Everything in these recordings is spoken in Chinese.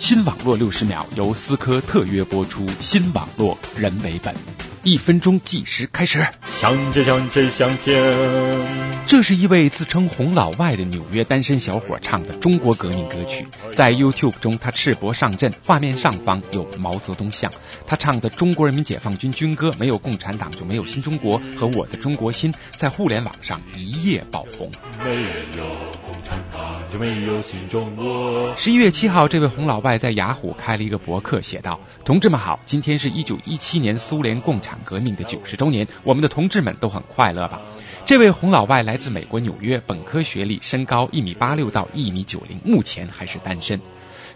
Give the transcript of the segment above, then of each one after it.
新网络六十秒由思科特约播出，新网络人为本，一分钟计时开始。向着向着向前。这是一位自称红老外的纽约单身小伙唱的中国革命歌曲，在 YouTube 中他赤膊上阵，画面上方有毛泽东像。他唱的中国人民解放军军歌《没有共产党就没有新中国》和《我的中国心》在互联网上一夜爆红。没有共产党就没有新中国。十一月七号，这位红老外在雅虎开了一个博客，写道：“同志们好，今天是一九一七年苏联共产革命的九十周年，我们的同志们都很快乐吧？”这位红老外来自美国纽约，本科学历，身高一米八六到一米九零，目前还是单身。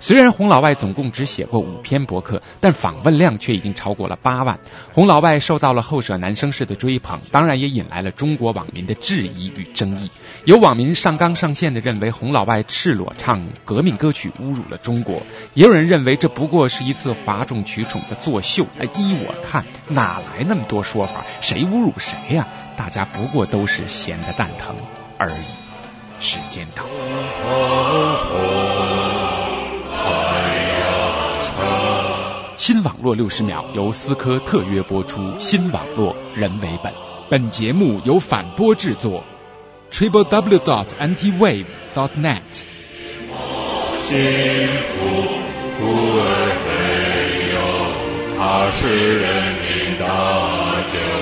虽然洪老外总共只写过五篇博客，但访问量却已经超过了八万。洪老外受到了后舍男生式的追捧，当然也引来了中国网民的质疑与争议。有网民上纲上线的认为洪老外赤裸唱革命歌曲侮辱了中国，也有人认为这不过是一次哗众取宠的作秀。哎依我看，哪来那么多说法？谁侮辱谁呀？大家不过都是闲得蛋疼而已。时间到。新网络六十秒由思科特约播出，新网络人为本。本节目由反播制作，triple w dot anti wave dot net。辛苦苦儿没有，他是人民的救。